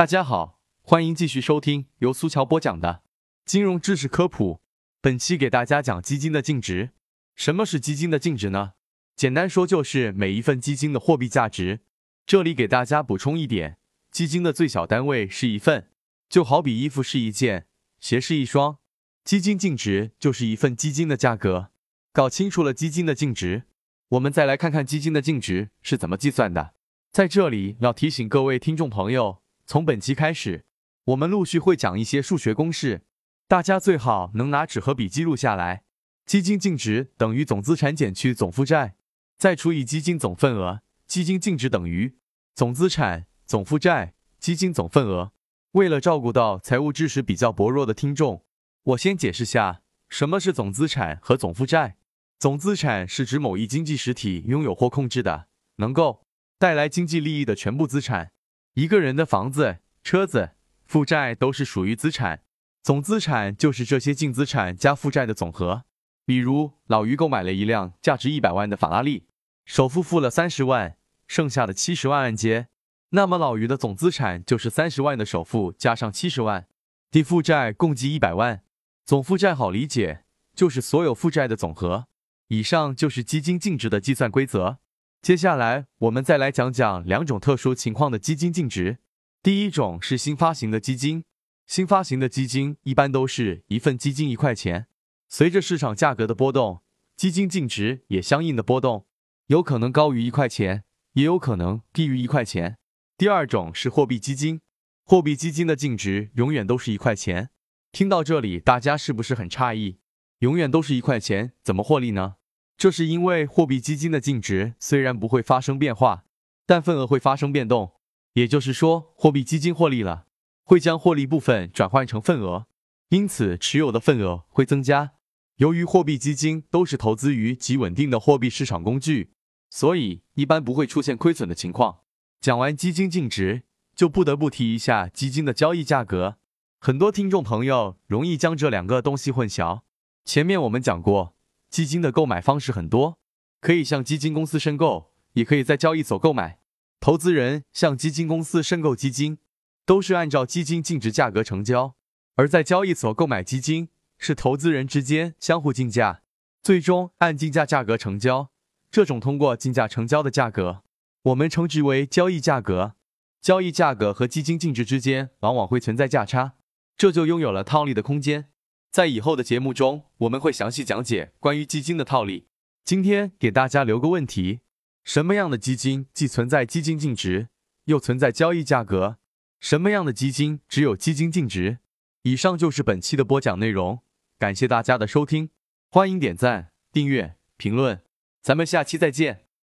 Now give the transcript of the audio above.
大家好，欢迎继续收听由苏乔播讲的金融知识科普。本期给大家讲基金的净值。什么是基金的净值呢？简单说就是每一份基金的货币价值。这里给大家补充一点，基金的最小单位是一份，就好比衣服是一件，鞋是一双，基金净值就是一份基金的价格。搞清楚了基金的净值，我们再来看看基金的净值是怎么计算的。在这里要提醒各位听众朋友，从本期开始，我们陆续会讲一些数学公式，大家最好能拿纸和笔记录下来。基金净值等于总资产减去总负债，再除以基金总份额。基金净值等于总资产、总负债、基金总份额。为了照顾到财务知识比较薄弱的听众，我先解释下什么是总资产和总负债。总资产是指某一经济实体拥有或控制的能够带来经济利益的全部资产。一个人的房子、车子、负债都是属于资产。总资产就是这些净资产加负债的总和。比如老于购买了一辆价值一百万的法拉利，首付付了三十万，剩下的七十万按揭，那么老于的总资产就是三十万的首付加上七十万，抵负债共计一百万。总负债好理解，就是所有负债的总和。以上就是基金净值的计算规则。接下来我们再来讲讲两种特殊情况的基金净值。第一种是新发行的基金，新发行的基金一般都是一份基金一块钱。随着市场价格的波动，基金净值也相应的波动，有可能高于一块钱，也有可能低于一块钱。第二种是货币基金，货币基金的净值永远都是一块钱。听到这里，大家是不是很诧异？永远都是一块钱，怎么获利呢？这是因为货币基金的净值虽然不会发生变化，但份额会发生变动。也就是说，货币基金获利了，会将获利部分转换成份额，因此持有的份额会增加。由于货币基金都是投资于极稳定的货币市场工具，所以一般不会出现亏损的情况。讲完基金净值，就不得不提一下基金的交易价格。很多听众朋友容易将这两个东西混淆。前面我们讲过，基金的购买方式很多，可以向基金公司申购，也可以在交易所购买。投资人向基金公司申购基金，都是按照基金净值价格成交；而在交易所购买基金。是投资人之间相互竞价，最终按竞价价格成交。这种通过竞价成交的价格，我们称之为交易价格。交易价格和基金净值之间往往会存在价差，这就拥有了套利的空间。在以后的节目中，我们会详细讲解关于基金的套利。今天给大家留个问题：什么样的基金既存在基金净值，又存在交易价格？什么样的基金只有基金净值？以上就是本期的播讲内容。感谢大家的收听，欢迎点赞、订阅、评论，咱们下期再见。